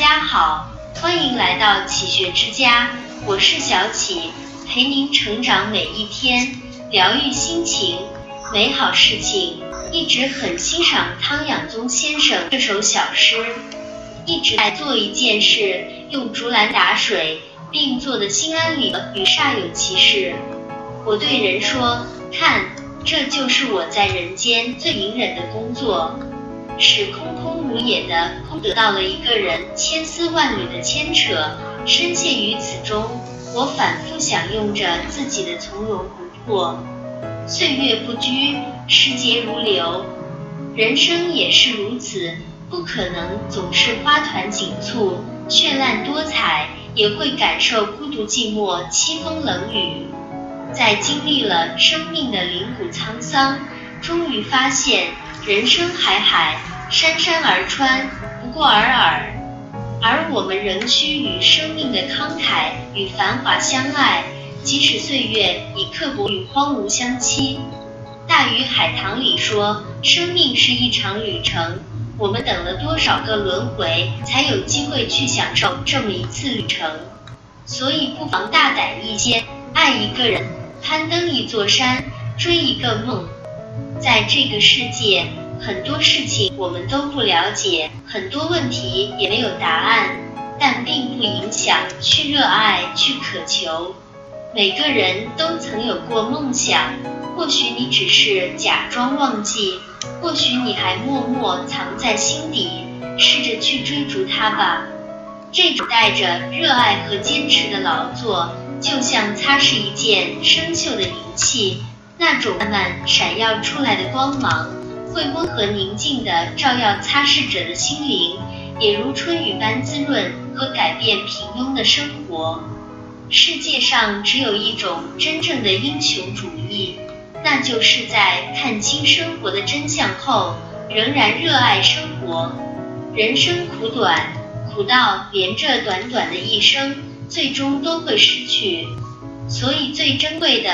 家好，欢迎来到启学之家，我是小启，陪您成长每一天，疗愈心情，美好事情。一直很欣赏汤养宗先生这首小诗，一直在做一件事，用竹篮打水，并做得心安理得与煞有其事。我对人说，看，这就是我在人间最隐忍的工作。是空空如也的空得到了一个人千丝万缕的牵扯，深陷于此中，我反复享用着自己的从容不迫。岁月不居，时节如流，人生也是如此，不可能总是花团锦簇、绚烂多彩，也会感受孤独寂寞、凄风冷雨。在经历了生命的凛谷沧桑，终于发现人生海海。山山而川，不过尔尔，而我们仍需与生命的慷慨与繁华相爱，即使岁月已刻薄与荒芜相欺。大鱼海棠里说，生命是一场旅程，我们等了多少个轮回，才有机会去享受这么一次旅程？所以不妨大胆一些，爱一个人，攀登一座山，追一个梦，在这个世界。很多事情我们都不了解，很多问题也没有答案，但并不影响去热爱、去渴求。每个人都曾有过梦想，或许你只是假装忘记，或许你还默默藏在心底，试着去追逐它吧。这种带着热爱和坚持的劳作，就像擦拭一件生锈的银器，那种慢慢闪耀出来的光芒。会温和宁静地照耀擦拭者的心灵，也如春雨般滋润和改变平庸的生活。世界上只有一种真正的英雄主义，那就是在看清生活的真相后，仍然热爱生活。人生苦短，苦到连这短短的一生，最终都会失去。所以最珍贵的。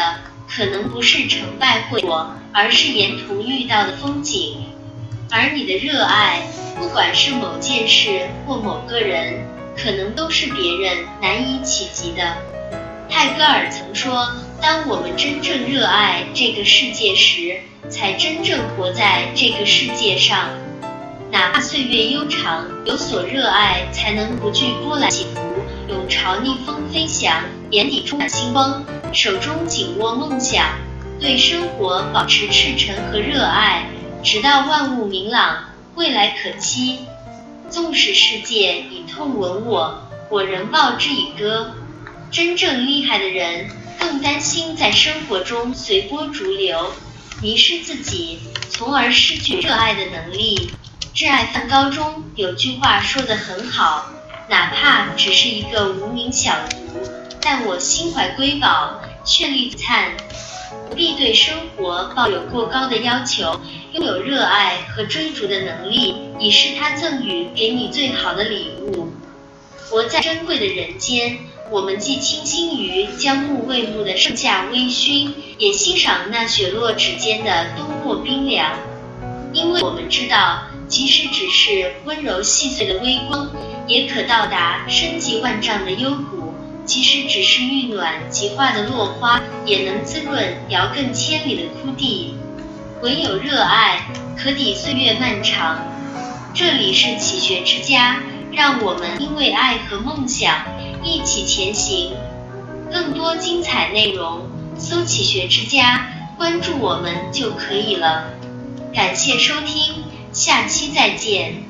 可能不是成败会果，而是沿途遇到的风景。而你的热爱，不管是某件事或某个人，可能都是别人难以企及的。泰戈尔曾说：“当我们真正热爱这个世界时，才真正活在这个世界上。哪怕岁月悠长，有所热爱，才能不惧波澜起伏，勇朝逆风飞翔，眼底充满星光。”手中紧握梦想，对生活保持赤诚和热爱，直到万物明朗，未来可期。纵使世界以痛吻我，我仍报之以歌。真正厉害的人，更担心在生活中随波逐流，迷失自己，从而失去热爱的能力。挚爱梵高中有句话说得很好，哪怕只是一个无名小卒。但我心怀瑰宝，绚丽璀璨，不必对生活抱有过高的要求，拥有热爱和追逐的能力，已是他赠予给你最好的礼物。活在珍贵的人间，我们既倾心于将木未木的盛夏微醺，也欣赏那雪落指尖的冬末冰凉，因为我们知道，即使只是温柔细碎的微光，也可到达深极万丈的幽谷。即使只是遇暖即化的落花，也能滋润遥亘千里的枯地。唯有热爱，可抵岁月漫长。这里是启学之家，让我们因为爱和梦想一起前行。更多精彩内容，搜“启学之家”，关注我们就可以了。感谢收听，下期再见。